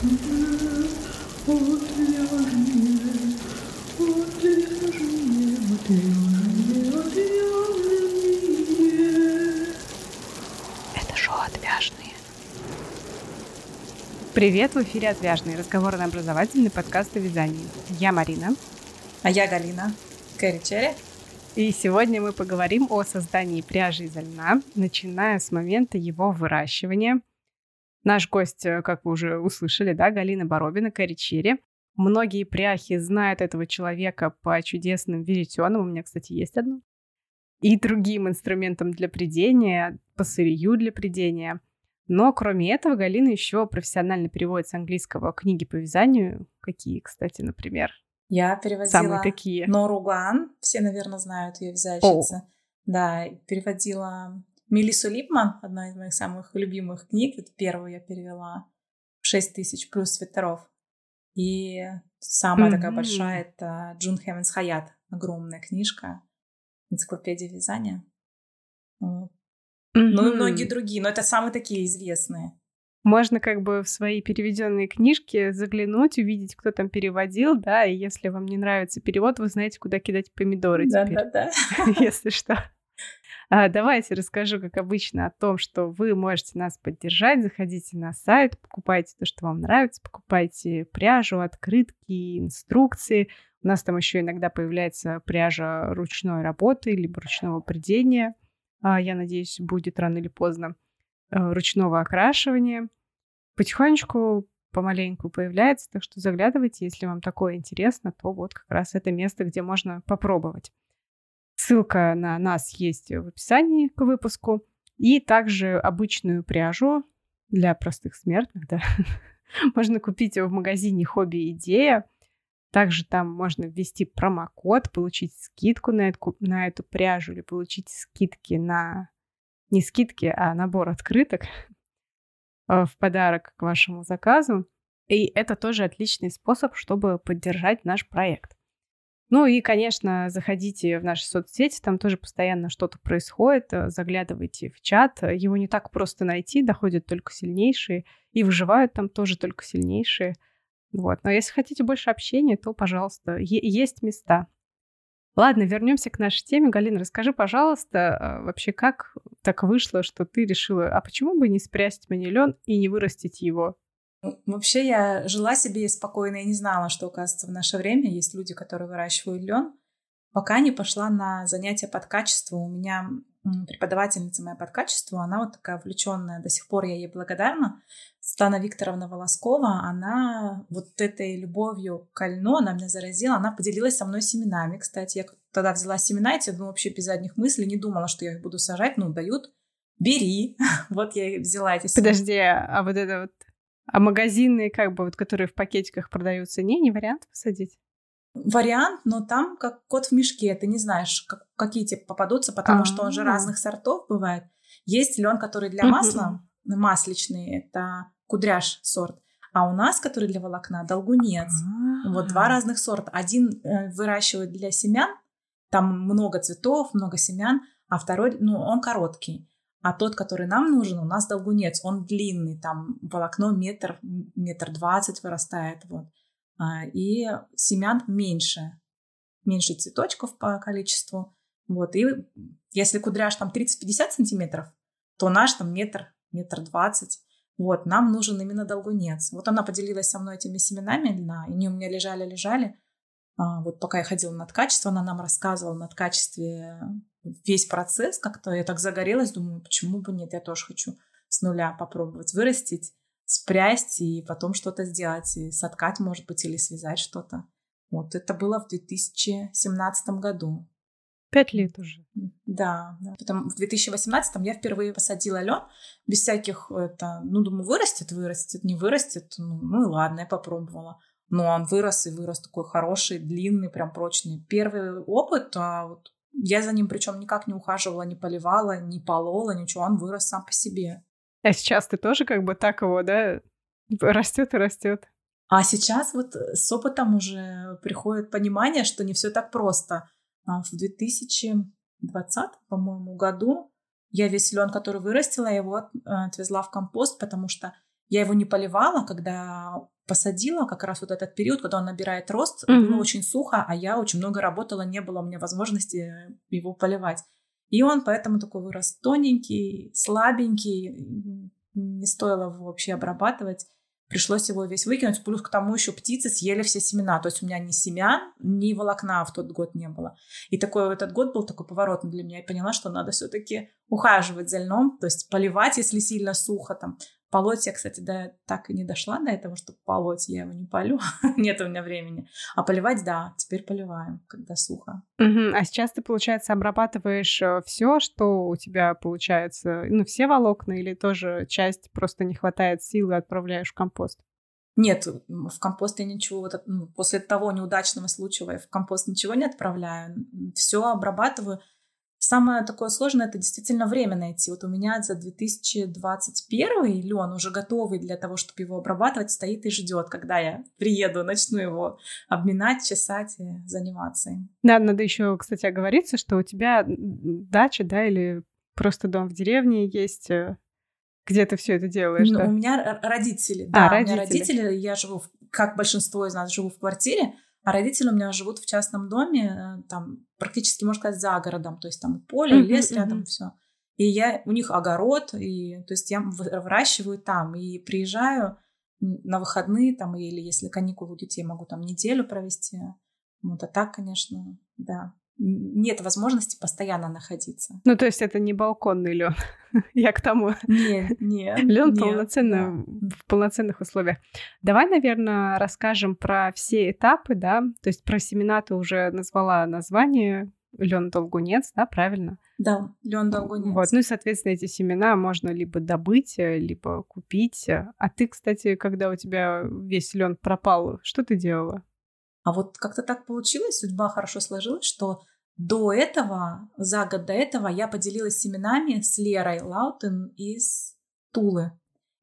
Это шоу «Отвяжные». Привет, в эфире «Отвяжные» разговорно-образовательный подкаст о вязании. Я Марина. А я Галина. Кэрри Черри. И сегодня мы поговорим о создании пряжи из льна, начиная с момента его выращивания. Наш гость, э, как вы уже услышали, да, Галина Боробина, Кэрри Черри. Многие пряхи знают этого человека по чудесным веретенам. У меня, кстати, есть одно. И другим инструментам для придения, по сырью для придения. Но кроме этого, Галина еще профессионально переводит с английского книги по вязанию. Какие, кстати, например? Я переводила Самые такие. Нору Ган, все, наверное, знают ее вязальщица. О. Да, переводила Мелису Липман, одна из моих самых любимых книг. Это первую я перевела. «Шесть тысяч плюс свитеров». И самая mm-hmm. такая большая — это Джун Хевенс Хаят. Огромная книжка. Энциклопедия вязания. Вот. Mm-hmm. Ну и многие другие, но это самые такие известные. Можно как бы в свои переведенные книжки заглянуть, увидеть, кто там переводил, да, и если вам не нравится перевод, вы знаете, куда кидать помидоры да, теперь, да, да. если что. А, давайте расскажу, как обычно, о том, что вы можете нас поддержать. Заходите на сайт, покупайте то, что вам нравится, покупайте пряжу, открытки, инструкции. У нас там еще иногда появляется пряжа ручной работы, либо ручного придения. А, я надеюсь, будет рано или поздно. Э, ручного окрашивания. Потихонечку, помаленьку появляется, так что заглядывайте, если вам такое интересно, то вот как раз это место, где можно попробовать. Ссылка на нас есть в описании к выпуску. И также обычную пряжу для простых смертных, да, можно купить в магазине Хобби Идея. Также там можно ввести промокод, получить скидку на эту, на эту пряжу или получить скидки на не скидки, а набор открыток э, в подарок к вашему заказу. И это тоже отличный способ, чтобы поддержать наш проект. Ну и, конечно, заходите в наши соцсети, там тоже постоянно что-то происходит, э, заглядывайте в чат. Его не так просто найти, доходят только сильнейшие, и выживают там тоже только сильнейшие. Вот. Но если хотите больше общения, то, пожалуйста, есть места. Ладно, вернемся к нашей теме. Галина, расскажи, пожалуйста, а, вообще как так вышло, что ты решила, а почему бы не спрятать манилен и не вырастить его? Вообще я жила себе спокойно и не знала, что, оказывается, в наше время есть люди, которые выращивают лен. Пока не пошла на занятия под качество. У меня преподавательница моя под качество, она вот такая увлеченная, до сих пор я ей благодарна. Стана Викторовна Волоскова, она вот этой любовью к льну, она меня заразила, она поделилась со мной семенами. Кстати, я тогда взяла семена эти, ну, вообще без задних мыслей, не думала, что я их буду сажать, ну, дают, бери. вот я взяла эти семена. Подожди, а вот это вот, а магазины, как бы, вот, которые в пакетиках продаются, не, не вариант посадить? вариант, но там как кот в мешке. Ты не знаешь, как, какие тебе попадутся, потому А-а-а. что он же разных сортов бывает. Есть лен, который для масла, масличный, это кудряш сорт. А у нас, который для волокна, долгунец. А-а-а. Вот два разных сорта. Один э, выращивают для семян, там много цветов, много семян, а второй, ну, он короткий. А тот, который нам нужен, у нас долгунец, он длинный, там волокно метр, метр двадцать вырастает, вот. А, и семян меньше, меньше цветочков по количеству. Вот, и если кудряш там 30-50 сантиметров, то наш там метр, метр двадцать. Вот, нам нужен именно долгунец. Вот она поделилась со мной этими семенами льна, и они у меня лежали-лежали. А, вот пока я ходила над качеством, она нам рассказывала над качестве весь процесс. Как-то я так загорелась, думаю, почему бы нет, я тоже хочу с нуля попробовать вырастить спрясть и потом что-то сделать, и соткать, может быть, или связать что-то. Вот это было в 2017 году. Пять лет уже. Да, да. Потом в 2018 я впервые посадила лен без всяких, это, ну, думаю, вырастет, вырастет, не вырастет, ну, ну и ладно, я попробовала. Но он вырос и вырос такой хороший, длинный, прям прочный. Первый опыт, а вот я за ним причем никак не ухаживала, не поливала, не полола, ничего, он вырос сам по себе. А сейчас ты тоже как бы так его, да, растет и растет. А сейчас вот с опытом уже приходит понимание, что не все так просто. А в 2020, по-моему, году я весь лен, который вырастила, его э, отвезла в компост, потому что я его не поливала, когда посадила, как раз вот этот период, когда он набирает рост, mm-hmm. было очень сухо, а я очень много работала, не было у меня возможности его поливать. И он поэтому такой вырос тоненький, слабенький, не стоило его вообще обрабатывать. Пришлось его весь выкинуть. Плюс к тому еще птицы съели все семена. То есть у меня ни семян, ни волокна в тот год не было. И такой этот год был такой поворотный для меня. Я поняла, что надо все-таки ухаживать за льном, то есть поливать, если сильно сухо, там, Полоть я, кстати, да, так и не дошла до этого, чтобы полоть, я его не полю, нет у меня времени. А поливать, да, теперь поливаем, когда сухо. Угу. А сейчас ты, получается, обрабатываешь э, все, что у тебя получается, ну, все волокна или тоже часть просто не хватает силы, отправляешь в компост? Нет, в компост я ничего, вот, ну, после того неудачного случая в компост ничего не отправляю, все обрабатываю. Самое такое сложное это действительно время найти. Вот у меня за 2021 лен уже готовый для того, чтобы его обрабатывать, стоит и ждет, когда я приеду, начну его обминать, чесать и заниматься им. Да, надо еще, кстати, оговориться, что у тебя дача, да, или просто дом в деревне есть, э, где ты все это делаешь, ну, да? У меня родители, а, да, родители. у меня родители, я живу, в, как большинство из нас, живу в квартире, а родители у меня живут в частном доме, э, там практически, можно сказать, за городом. То есть там поле, mm-hmm, лес рядом, mm-hmm. все. И я, у них огород, и, то есть я выращиваю там. И приезжаю на выходные, там, или если каникулы у детей, могу там неделю провести. Вот, а так, конечно, да нет возможности постоянно находиться. Ну, то есть это не балконный лен. Я к тому. Нет, нет. Лен полноценно да. в полноценных условиях. Давай, наверное, расскажем про все этапы, да. То есть про семена ты уже назвала название лен долгунец, да, правильно? Да, лен долгунец. Вот, ну и, соответственно, эти семена можно либо добыть, либо купить. А ты, кстати, когда у тебя весь лен пропал, что ты делала? А вот как-то так получилось, судьба хорошо сложилась, что до этого, за год до этого, я поделилась семенами с Лерой Лаутен из Тулы.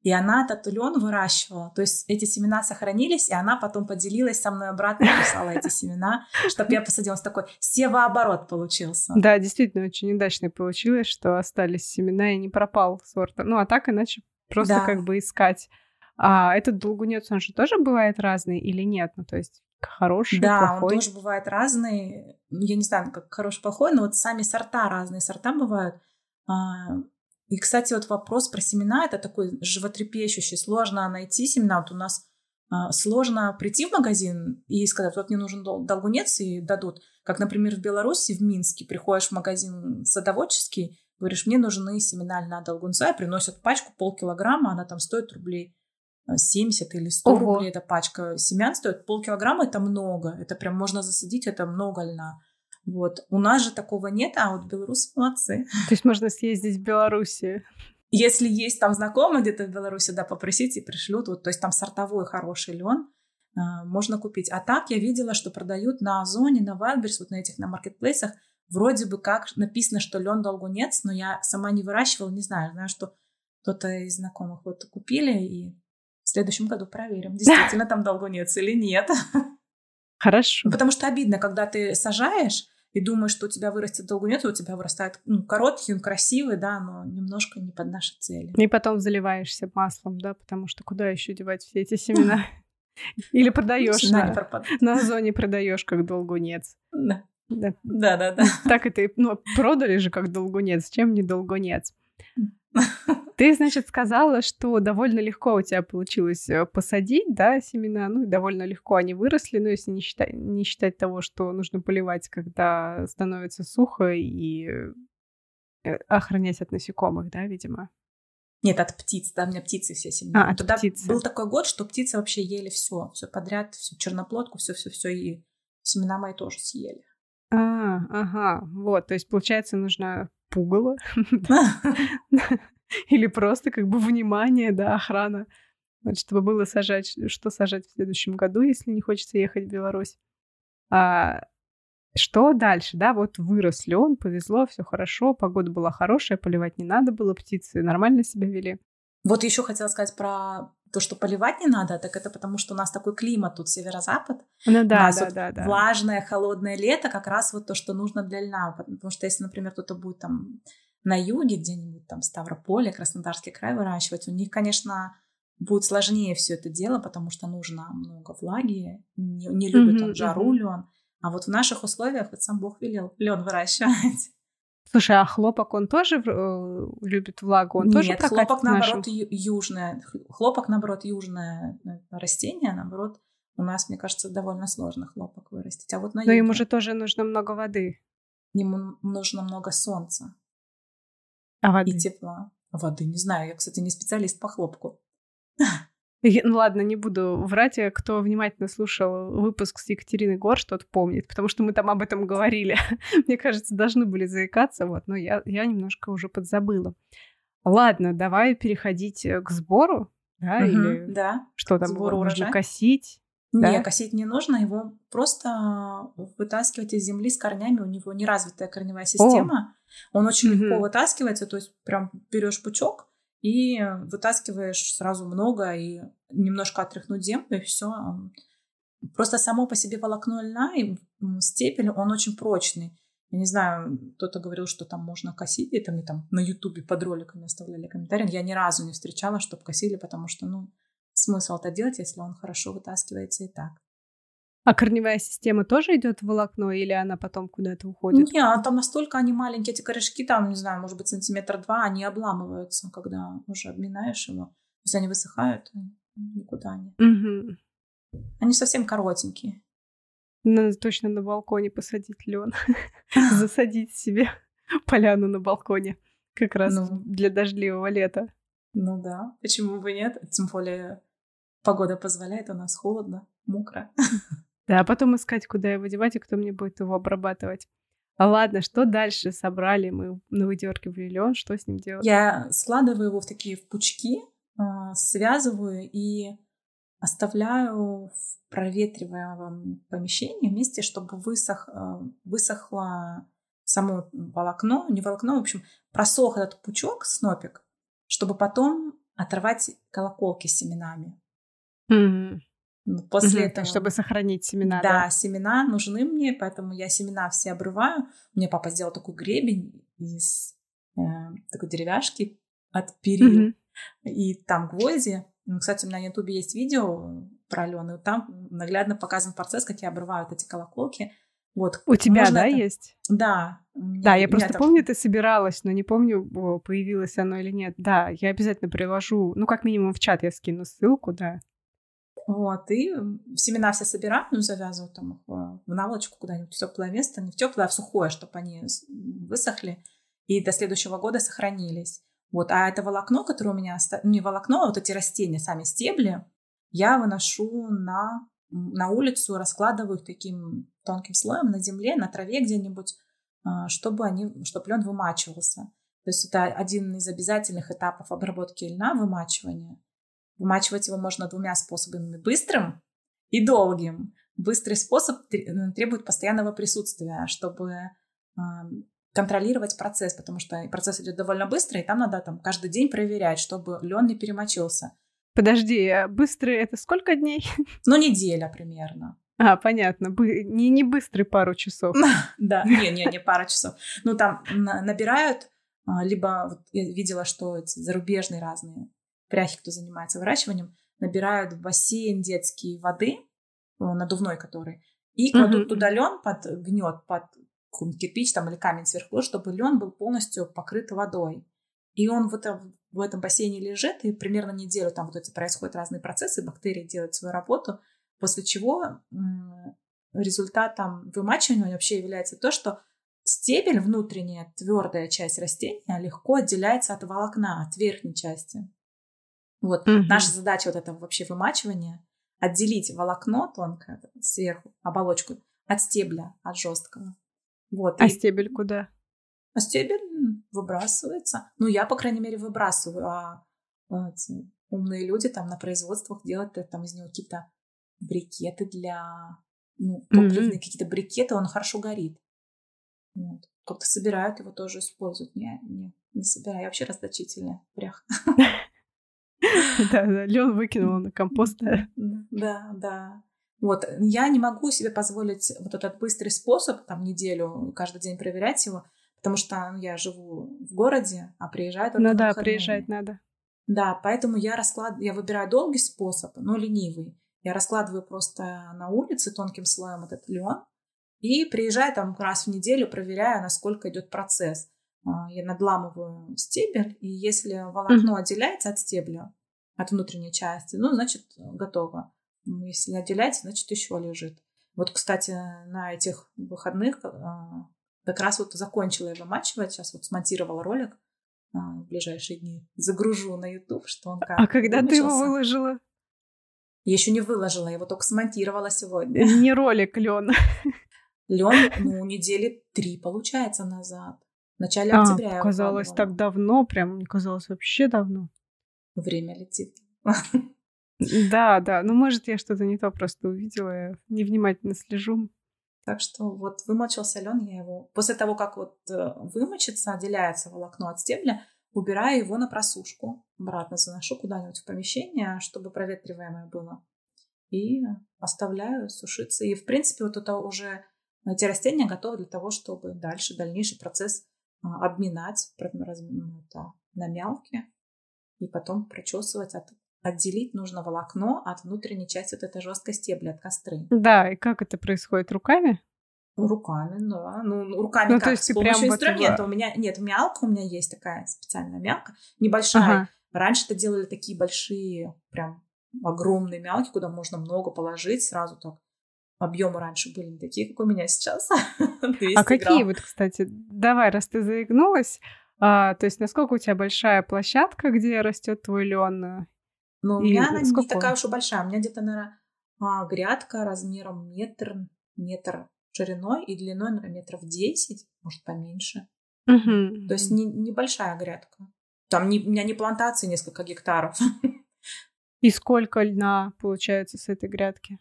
И она этот лен выращивала. То есть эти семена сохранились, и она потом поделилась со мной обратно прислала эти семена, чтобы я посадила. такой севооборот получился. Да, действительно, очень удачно получилось, что остались семена и не пропал сорт. Ну, а так иначе просто да. как бы искать. А этот долгунец, он же тоже бывает разный или нет? Ну, то есть хороший, да, плохой. он тоже бывает разный. Ну, я не знаю, как хороший, плохой, но вот сами сорта разные сорта бывают. А, и, кстати, вот вопрос про семена, это такой животрепещущий. Сложно найти семена. Вот у нас а, сложно прийти в магазин и сказать, вот мне нужен долгунец, и дадут. Как, например, в Беларуси, в Минске, приходишь в магазин садоводческий, говоришь, мне нужны семена льна долгунца, и приносят пачку полкилограмма, она там стоит рублей 70 или 100 Ого. рублей эта пачка семян стоит. Полкилограмма это много. Это прям можно засадить, это много льна. Вот. У нас же такого нет, а вот белорусы молодцы. То есть можно съездить в Белоруссию? Если есть там знакомые где-то в Беларуси, да, попросите, пришлют. Вот, то есть там сортовой хороший лен э, можно купить. А так я видела, что продают на Озоне, на Wildberries, вот на этих, на маркетплейсах, вроде бы как написано, что лен долгунец, но я сама не выращивала, не знаю. Знаю, что кто-то из знакомых вот купили и следующем году проверим, действительно там долгунец или нет. Хорошо. Потому что обидно, когда ты сажаешь и думаешь, что у тебя вырастет долгунец, у тебя вырастает ну, короткий, он красивый, да, но немножко не под наши цели. И потом заливаешься маслом, да, потому что куда еще девать все эти семена? Или продаешь на, на зоне продаешь как долгунец. Да. Да. да, да, да. Так это ну, продали же как долгунец, чем не долгунец. Ты, значит, сказала, что довольно легко у тебя получилось э, посадить, да, семена, ну, и довольно легко они выросли, но если не считать, не считать того, что нужно поливать, когда становится сухо, и э, охранять от насекомых, да, видимо. Нет, от птиц, да, у меня птицы все семена. А, от Туда птицы. был такой год, что птицы вообще ели все, все подряд, всю черноплодку, все, все, все, и семена мои тоже съели. А, ага, вот, то есть, получается, нужно пугало или просто как бы внимание, да, охрана, вот, чтобы было сажать, что сажать в следующем году, если не хочется ехать в Беларусь. А, что дальше, да, вот вырос лен, повезло, все хорошо, погода была хорошая, поливать не надо было, птицы нормально себя вели. Вот еще хотела сказать про то, что поливать не надо, так это потому, что у нас такой климат тут северо-запад. Ну да, у нас да, вот да, да. Влажное, холодное лето, как раз вот то, что нужно для льна. Потому что если, например, кто-то будет там на юге, где-нибудь там Ставрополе, Краснодарский край выращивать, у них, конечно, будет сложнее все это дело, потому что нужно много влаги, не, не любит он жару лен. А вот в наших условиях вот сам Бог велел лен выращивать. Слушай, а хлопок он тоже э, любит влагу? Он Нет, тоже хлопок наоборот ю- южное. Хлопок наоборот южное э, растение, наоборот у нас, мне кажется, довольно сложно хлопок вырастить. А вот на Но ему же тоже нужно много воды. Ему нужно много солнца. А воды? И тепла. Воды, не знаю. Я, кстати, не специалист по хлопку. Ну ладно, не буду врать. Кто внимательно слушал выпуск с Екатериной Гор, что-то помнит, потому что мы там об этом говорили. Мне кажется, должны были заикаться, вот, но я, я немножко уже подзабыла. Ладно, давай переходить э, к сбору, да, угу, или да. что там Сбор нужно косить. Да? Не, косить не нужно, его просто вытаскивать из земли с корнями, у него неразвитая корневая система. О. Он очень угу. легко вытаскивается, то есть прям берешь пучок, и вытаскиваешь сразу много и немножко отряхнуть землю, и все. Просто само по себе волокно льна и степель, он очень прочный. Я не знаю, кто-то говорил, что там можно косить, это мне там на ютубе под роликами оставляли комментарии. Я ни разу не встречала, чтобы косили, потому что, ну, смысл это делать, если он хорошо вытаскивается и так. А корневая система тоже идет в волокно или она потом куда-то уходит? Нет, а там настолько они маленькие, эти корешки, там, не знаю, может быть, сантиметр два, они обламываются, когда уже обминаешь его. То есть они высыхают, никуда они. Угу. Они совсем коротенькие. Надо точно на балконе посадить лен, засадить себе поляну на балконе, как раз ну, для дождливого лета. Ну да, почему бы нет? Тем более погода позволяет, у нас холодно, мокро. Да, а потом искать, куда его девать и кто мне будет его обрабатывать. А ладно, что дальше собрали? Мы навыдергивали лен, что с ним делать? Я складываю его в такие в пучки, а, связываю и оставляю в проветриваемом помещении вместе, чтобы высох, а, высохло само волокно, не волокно, в общем, просох этот пучок, снопик, чтобы потом оторвать колоколки с семенами. Mm-hmm. После угу, этого... Чтобы сохранить семена. Да, да, семена нужны мне, поэтому я семена все обрываю. Мне папа сделал такой гребень из э, такой деревяшки от перил. Угу. И там гвозди. Ну, кстати, у меня на ютубе есть видео про Алену. Там наглядно показан процесс, как я обрываю вот эти колоколки. Вот. У тебя, да, это... есть? Да. Меня, да, я просто там... помню, ты собиралась, но не помню, появилось оно или нет. Да, я обязательно приложу, ну, как минимум в чат я скину ссылку, да. Вот, и семена все собираю, ну, завязываю там их в наволочку куда-нибудь в теплое место, не в теплое, а в сухое, чтобы они высохли и до следующего года сохранились. Вот, а это волокно, которое у меня, ну, не волокно, а вот эти растения, сами стебли, я выношу на, на улицу, раскладываю их таким тонким слоем на земле, на траве где-нибудь, а, чтобы, они, чтобы лен вымачивался. То есть это один из обязательных этапов обработки льна, вымачивание. Вымачивать его можно двумя способами. Быстрым и долгим. Быстрый способ требует постоянного присутствия, чтобы контролировать процесс, потому что процесс идет довольно быстро, и там надо там каждый день проверять, чтобы лен не перемочился. Подожди, а быстрый это сколько дней? Ну, неделя примерно. А, понятно. Не, не быстрый пару часов. Да, не, не, не пару часов. Ну, там набирают, а, либо вот я видела, что эти зарубежные разные пряхи, кто занимается выращиванием, набирают в бассейн детские воды, э, надувной который, и кладут mm-hmm. туда лен под гнет, под кирпич там или камень сверху, чтобы лен был полностью покрыт водой. И он в этом, в этом бассейне лежит, и примерно неделю там вот эти происходят разные процессы, бактерии делают свою работу, после чего результатом вымачивания вообще является то, что стебель, внутренняя твердая часть растения, легко отделяется от волокна, от верхней части. Вот угу. наша задача вот этого вообще вымачивания отделить волокно тонкое сверху, оболочку, от стебля, от жесткого. Вот. А и... стебель куда? А стебель выбрасывается. Ну, я, по крайней мере, выбрасываю, а эти умные люди там на производствах делают там из него какие-то брикеты для ну, топливные mm-hmm. какие-то брикеты, он хорошо горит. Вот. Как-то собирают его тоже используют. Не, не, не собираю. Я вообще расточительная прях. Да, да, лен выкинула на компост. Да, да. Вот, я не могу себе позволить вот этот быстрый способ, там, неделю, каждый день проверять его, потому что ну, я живу в городе, а приезжать Ну да, приезжать надо. Да, поэтому я расклад... я выбираю долгий способ, но ленивый. Я раскладываю просто на улице тонким слоем этот лен и приезжаю там раз в неделю, проверяю, насколько идет процесс. А, я надламываю стебель, и если волокно mm-hmm. отделяется от стебля, от внутренней части, ну, значит, готово. Если не отделяется, значит, еще лежит. Вот, кстати, на этих выходных а, как раз вот закончила я вымачивать, сейчас вот смонтировала ролик а, в ближайшие дни. Загружу на YouTube, что он как А когда ты его выложила? Я еще не выложила, я его только смонтировала сегодня. Не ролик, Лен. Лен, ну, недели три, получается, назад. В начале а, октября. Казалось так давно, прям, мне казалось вообще давно. Время летит. Да, да. Ну, может, я что-то не то просто увидела, я невнимательно слежу. Так что вот вымочился лен, я его... После того, как вот э, вымочится, отделяется волокно от стебля, убираю его на просушку. Обратно заношу куда-нибудь в помещение, чтобы проветриваемое было. И оставляю сушиться. И, в принципе, вот это уже эти растения готовы для того, чтобы дальше, дальнейший процесс а, обминать это, на мелкие и потом прочесывать от отделить нужно волокно от внутренней части вот этой жесткой стебли, от костры. Да, и как это происходит? Руками? Руками, да. Ну, ну руками ну, как? То есть с помощью прям инструмента. Вот... У меня нет, мялка у меня есть такая специальная мялка, небольшая. Ага. Раньше это делали такие большие, прям огромные мялки, куда можно много положить сразу так. Объемы раньше были не такие, как у меня сейчас. а какие вот, кстати, давай, раз ты заигнулась, а, то есть насколько у тебя большая площадка, где растет твой лен, но у меня она не такая уж и большая. У меня где-то, наверное, а, грядка размером метр, метр шириной и длиной, наверное, метров 10, может, поменьше. Угу. То есть не, небольшая грядка. Там не, у меня не плантации несколько гектаров. И сколько льна получается с этой грядки?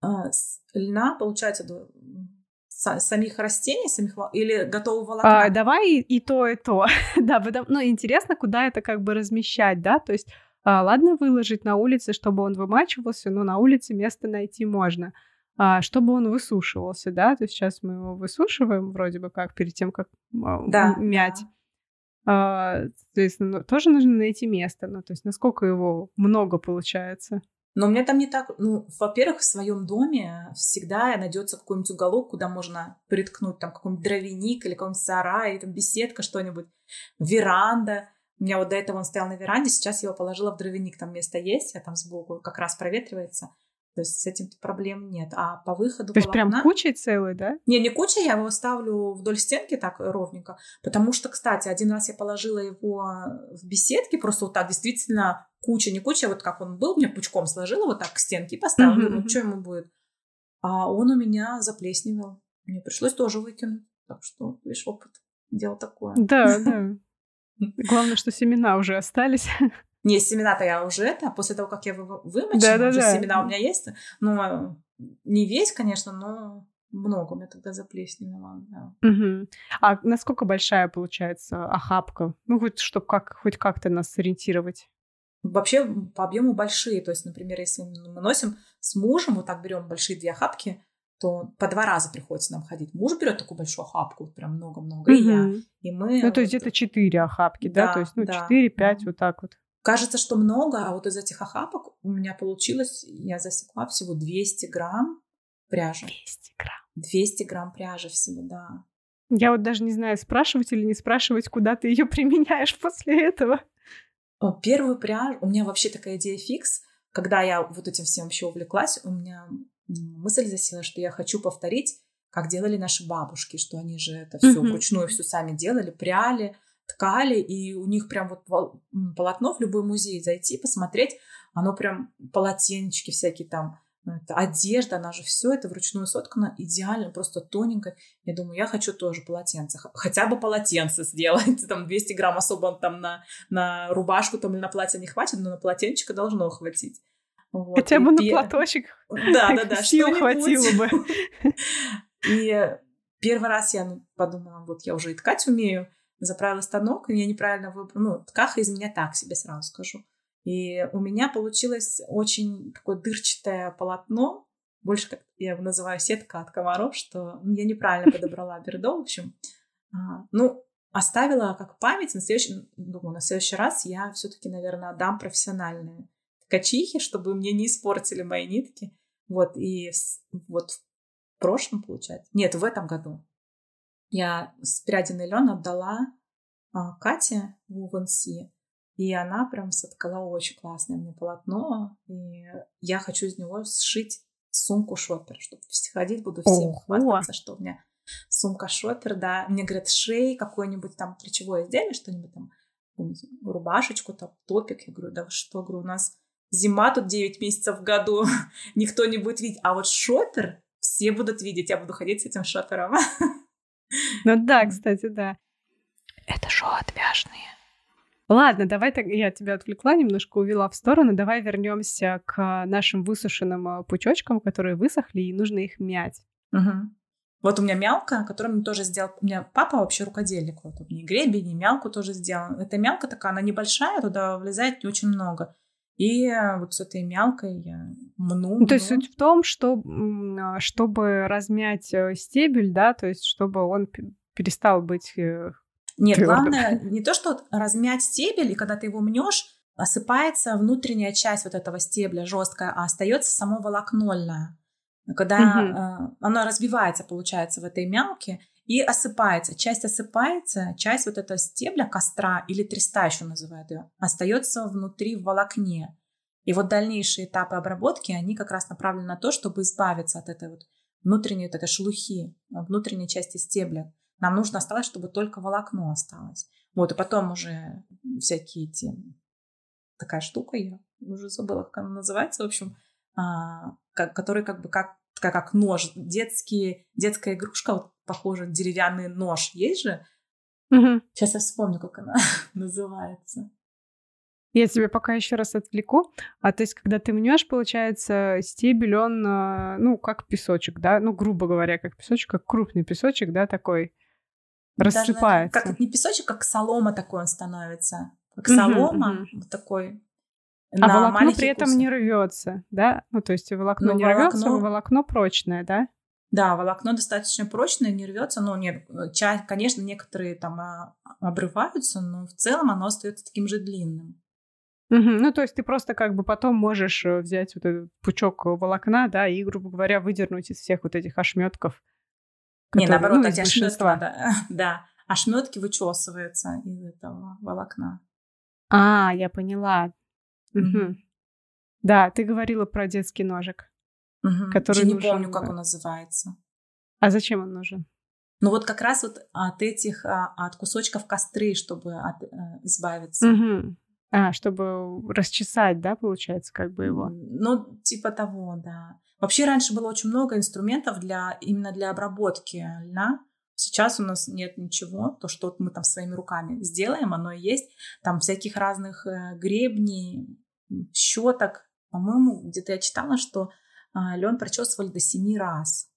А, льна получается самих растений, самих или готового волокна? А, давай и, и то, и то. да, потому, ну, интересно, куда это как бы размещать, да? То есть а, ладно выложить на улице, чтобы он вымачивался, но на улице место найти можно. А, чтобы он высушивался, да, то есть сейчас мы его высушиваем вроде бы как перед тем, как а, да, мять. А, то есть ну, тоже нужно найти место, ну то есть насколько его много получается. Но у меня там не так, ну, во-первых, в своем доме всегда найдется какой-нибудь уголок, куда можно приткнуть там какой-нибудь дровяник или какой-нибудь сарай, там беседка, что-нибудь, веранда. У меня вот до этого он стоял на веранде, сейчас я его положила в дровяник, там место есть, а там сбоку как раз проветривается. То есть с этим проблем нет. А по выходу То есть волокна... прям кучей целый, да? Не, не куча, я его ставлю вдоль стенки так ровненько. Потому что, кстати, один раз я положила его в беседке, просто вот так действительно куча, не куча, вот как он был, мне пучком сложила вот так к стенке и поставила. Mm-hmm. Ну, что ему будет? А он у меня заплесневел. Мне пришлось тоже выкинуть. Так что, видишь, опыт. Дело такое. Да, да. Главное, что семена уже остались. Не, семена-то я уже это, после того, как я вымочила, да, да, уже да. семена у меня есть. Ну, не весь, конечно, но много у меня тогда заплесневело. Да. Угу. А насколько большая получается охапка? Ну, хоть чтобы как, хоть как-то нас сориентировать. Вообще по объему большие. То есть, например, если мы носим с мужем, вот так берем большие две охапки, то по два раза приходится нам ходить. Муж берет такую большую охапку, прям много-много, угу. и я. И мы... Ну, то есть вот... где-то четыре охапки, да? да? То есть, ну, четыре-пять, да. вот так вот. Кажется, что много, а вот из этих охапок у меня получилось, я засекла всего 200 грамм пряжи. 200 грамм. 200 грамм пряжи всего, да. Я вот даже не знаю, спрашивать или не спрашивать, куда ты ее применяешь после этого. Первую пряжу, у меня вообще такая идея фикс, когда я вот этим всем вообще увлеклась, у меня мысль засела, что я хочу повторить, как делали наши бабушки, что они же это все mm-hmm. вручную все сами делали, пряли, ткали, и у них прям вот полотно в любой музей зайти, посмотреть, оно прям полотенчики всякие там, это одежда, она же все это вручную соткано идеально, просто тоненько. Я думаю, я хочу тоже полотенце, хотя бы полотенце сделать, там 200 грамм особо там на, на рубашку там или на платье не хватит, но на полотенчика должно хватить. Вот, Хотя бы на пер... платочек. Да, да, да. Сил хватило бы. И первый раз я ну, подумала, вот я уже и ткать умею, заправила станок, и я неправильно выбрала. Ну, ткаха из меня так себе сразу скажу. И у меня получилось очень такое дырчатое полотно, больше как я его называю сетка от комаров, что я неправильно подобрала бердо, в общем. А, ну, оставила как память на следующий, думаю, на следующий раз я все-таки, наверное, отдам профессиональные ткачихи, чтобы мне не испортили мои нитки. Вот, и вот в прошлом, получается, нет, в этом году я с прядиной лен отдала а, Кате в УВНС, и она прям соткала очень классное мне полотно, и я хочу из него сшить сумку шопер, чтобы ходить буду всем хвастаться, что у меня сумка шопер, да. Мне говорят, шей какое-нибудь там плечевое изделие, что-нибудь там, рубашечку, там, топик. Я говорю, да что, говорю, у нас зима тут 9 месяцев в году, никто не будет видеть. А вот шопер все будут видеть, я буду ходить с этим шопером. Ну да, кстати, да. Это шоу отвяжные. Ладно, давай так я тебя отвлекла, немножко увела в сторону. Давай вернемся к нашим высушенным э, пучочкам, которые высохли, и нужно их мять. Угу. Вот у меня мялка, которую мне тоже сделал. У меня папа вообще рукодельник. Вот у меня гребень, и мялку тоже сделал. Эта мялка такая, она небольшая, туда влезает не очень много. И вот с этой мялкой я мну. Ну, то есть суть в том, что а, чтобы размять э, стебель, да, то есть чтобы он перестал быть э, нет, главное не то, что размять стебель, и когда ты его мнешь, осыпается внутренняя часть вот этого стебля жесткая, а остается само волокнольное когда угу. оно разбивается, получается, в этой мялке и осыпается. Часть осыпается, часть вот этого стебля костра или треста еще называют ее, остается внутри в волокне. И вот дальнейшие этапы обработки, они как раз направлены на то, чтобы избавиться от этой вот внутренней вот этой шелухи, внутренней части стебля. Нам нужно осталось, чтобы только волокно осталось. Вот, и потом уже всякие эти... Такая штука, я уже забыла, как она называется, в общем, а, как, который как бы как, как, как нож, детский, детская игрушка, вот похоже, деревянный нож, есть же? Угу. Сейчас я вспомню, как она называется. Я тебе пока еще раз отвлеку. А то есть, когда ты мнешь, получается, стебель, он, а, ну, как песочек, да? Ну, грубо говоря, как песочек, как крупный песочек, да, такой рассыпается. Даже, как не песочек, как солома такой он становится. Как солома, uh-huh, вот такой а волокно при этом кусок. не рвется, да? Ну, то есть волокно но не волокно... рвется, волокно прочное, да? Да, волокно достаточно прочное, не рвется. Ну, нет, часть, конечно, некоторые там а, обрываются, но в целом оно остается таким же длинным. Угу. Ну, то есть ты просто как бы потом можешь э, взять вот этот пучок волокна, да, и, грубо говоря, выдернуть из всех вот этих ошметков. Не, наоборот, ну, эти ошметки надо, да, ошметки вычесываются из этого волокна. А, я поняла. Угу. Да, ты говорила про детский ножик, угу. который Я не нужен... помню, как он называется. А зачем он нужен? Ну вот как раз вот от этих, а, от кусочков костры, чтобы от, э, избавиться. Угу. А, чтобы расчесать, да, получается, как бы его? Ну, типа того, да. Вообще раньше было очень много инструментов для именно для обработки льна. Сейчас у нас нет ничего, то, что мы там своими руками сделаем, оно и есть. Там всяких разных э, гребней, щеток. По-моему, где-то я читала, что а, лен прочесывали до семи раз.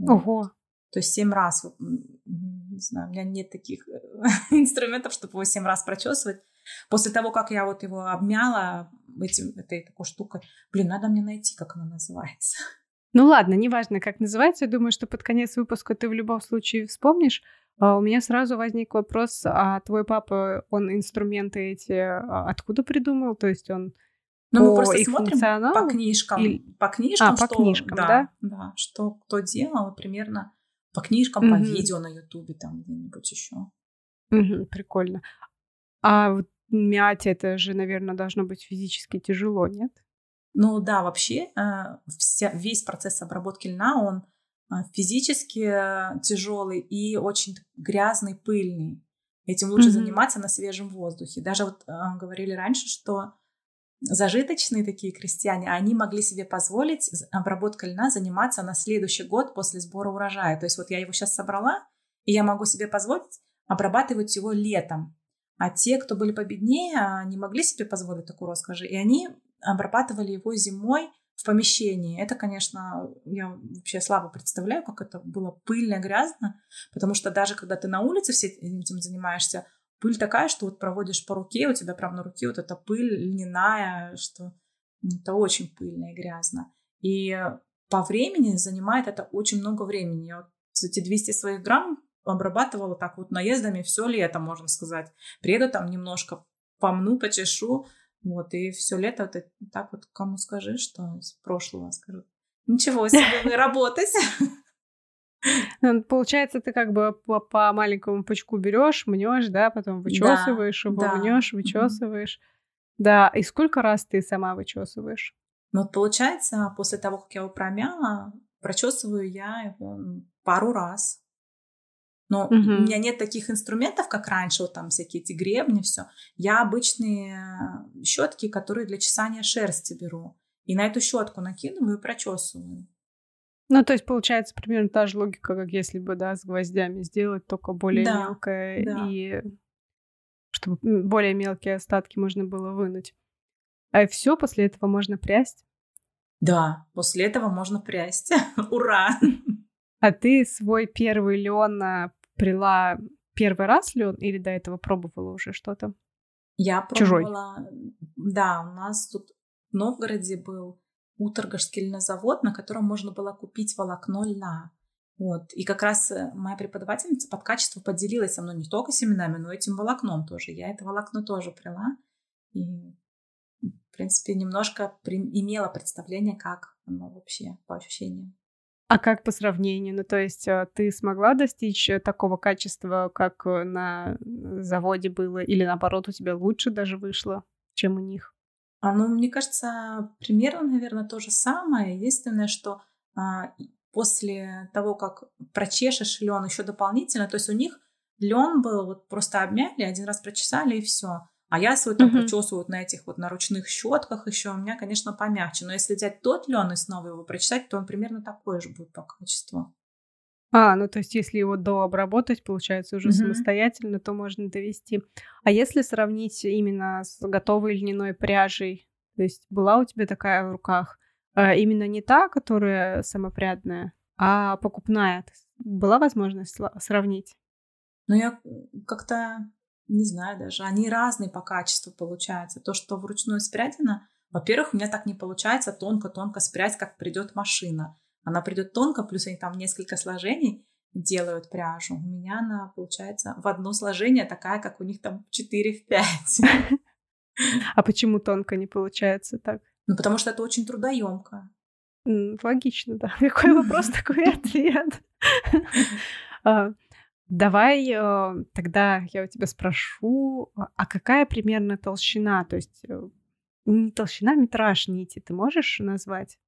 Ого. То есть семь раз. Не знаю, у меня нет таких э, инструментов, чтобы его семь раз прочесывать. После того, как я вот его обмяла этим, этой такой штукой, блин, надо мне найти, как она называется. Ну ладно, неважно, как называется. Я думаю, что под конец выпуска ты в любом случае вспомнишь. А у меня сразу возник вопрос, а твой папа, он инструменты эти а, откуда придумал? То есть он ну, по мы просто их смотрим по книжкам. Или... По книжкам, а, что, по книжкам, да, да? Да, что кто делал, примерно по книжкам, mm-hmm. по видео на Ютубе, там где-нибудь еще. Mm-hmm, прикольно. А вот мять это же, наверное, должно быть физически тяжело, нет? Ну да, вообще э, вся, весь процесс обработки льна, он а, физически э, тяжелый и очень грязный, пыльный. Этим лучше mm-hmm. заниматься на свежем воздухе. Даже вот э, говорили раньше, что зажиточные такие крестьяне, они могли себе позволить обработкой льна заниматься на следующий год после сбора урожая. То есть вот я его сейчас собрала, и я могу себе позволить обрабатывать его летом. А те, кто были победнее, не могли себе позволить такую роскошь. И они обрабатывали его зимой в помещении. Это, конечно, я вообще слабо представляю, как это было пыльно, грязно, потому что даже когда ты на улице все этим занимаешься, пыль такая, что вот проводишь по руке, у тебя прям на руке вот эта пыль льняная, что это очень пыльно и грязно. И по времени занимает это очень много времени. Я вот эти 200 своих грамм обрабатывала так вот наездами все лето, можно сказать. Приеду там немножко помну, почешу, вот, и все лето вот так вот кому скажи, что из прошлого скажу. Ничего себе, вы работаете. Ну, получается, ты как бы по, по маленькому пучку берешь, мнешь, да, потом вычесываешь да, его, да. мнешь, вычесываешь. Да, и сколько раз ты сама вычесываешь? Ну, вот получается, после того, как я его промяла, прочесываю я его пару раз. Но угу. у меня нет таких инструментов, как раньше, вот там всякие эти гребни, все. Я обычные щетки, которые для чесания шерсти беру. И на эту щетку накидываю и прочесываю. Ну, то есть получается примерно та же логика, как если бы, да, с гвоздями сделать, только более да, мелкое да. и чтобы более мелкие остатки можно было вынуть. А все после этого можно прясть? Да, после этого можно прясть. Ура! А ты свой первый лен прила первый раз лен или до этого пробовала уже что-то? Я пробовала. Чужой. Да, у нас тут в Новгороде был Уторгожский льнозавод, на котором можно было купить волокно льна. Вот. И как раз э, моя преподавательница под качество поделилась со мной не только семенами, но и этим волокном тоже. Я это волокно тоже прила. И, в принципе, немножко при... имела представление, как оно вообще по ощущениям. А как по сравнению? Ну, то есть э, ты смогла достичь э, такого качества, как на заводе было, или наоборот, у тебя лучше даже вышло, чем у них? А, ну, мне кажется, примерно, наверное, то же самое. Единственное, что а, после того, как прочешешь лен еще дополнительно, то есть у них лен был вот просто обмяли, один раз прочесали и все. А я свой там mm-hmm. прочесываю вот на этих вот на ручных щетках еще, у меня, конечно, помягче. Но если взять тот лен и снова его прочесать, то он примерно такой же будет по качеству. А, ну то есть если его дообработать, получается, уже mm-hmm. самостоятельно, то можно довести. А если сравнить именно с готовой льняной пряжей, то есть была у тебя такая в руках, а именно не та, которая самопрядная, а покупная, была возможность сравнить? Ну я как-то не знаю даже, они разные по качеству получаются. То, что вручную спрятано, во-первых, у меня так не получается тонко-тонко спрять, как придет машина. Она придет тонко, плюс они там несколько сложений делают пряжу. У меня она получается в одно сложение такая, как у них там 4 в 5. А почему тонко не получается так? Ну, потому что это очень трудоемко. Логично, да. Какой вопрос, такой ответ. А, давай э, тогда я у тебя спрошу, а какая примерно толщина, то есть э, не толщина, метраж нити ты можешь назвать?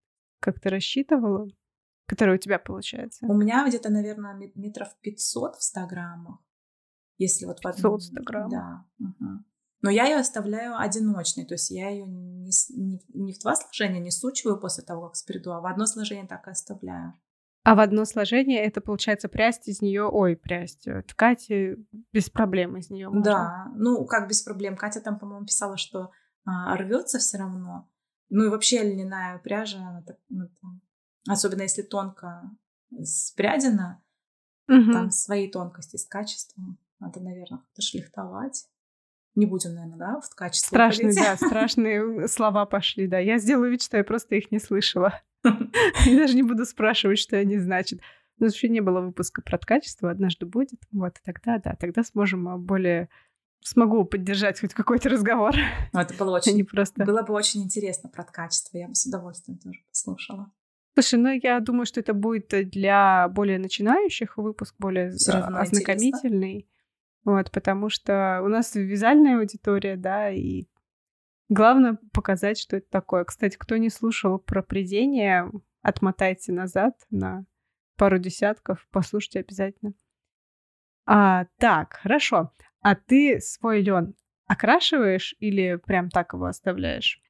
Как ты рассчитывала? который у тебя получается? У меня где-то, наверное, метров 500 в 100 граммах. Если вот 500 в 100 граммов. Да. Угу. Но я ее оставляю одиночной, то есть я ее не, не, не в два сложения не сучиваю после того, как спреду, а в одно сложение так и оставляю. А в одно сложение это получается прясть из нее, ой, прясть, э, ткать э, без проблем из нее. Да, ну как без проблем. Катя там, по-моему, писала, что а, рвется все равно. Ну и вообще льняная пряжа, она так, ну, там, Особенно если тонко спрядено, угу. там свои тонкости с качеством. Надо, наверное, как-то шлихтовать. Не будем, наверное, да, в качестве. Страшные, да, страшные слова пошли, да. Я сделаю вид, что я просто их не слышала. И даже не буду спрашивать, что они значат. У нас еще не было выпуска про качество, однажды будет. Вот, тогда, да, тогда сможем а, более смогу поддержать хоть какой-то разговор. Ну, это было очень... просто... Было бы очень интересно про качество. Я бы с удовольствием тоже послушала. Слушай, ну я думаю, что это будет для более начинающих выпуск, более равно ознакомительный. Интересно. Вот, потому что у нас вязальная аудитория, да, и главное показать, что это такое. Кстати, кто не слушал про придение, отмотайте назад на пару десятков, послушайте обязательно. А, так, хорошо. А ты свой лен окрашиваешь или прям так его оставляешь?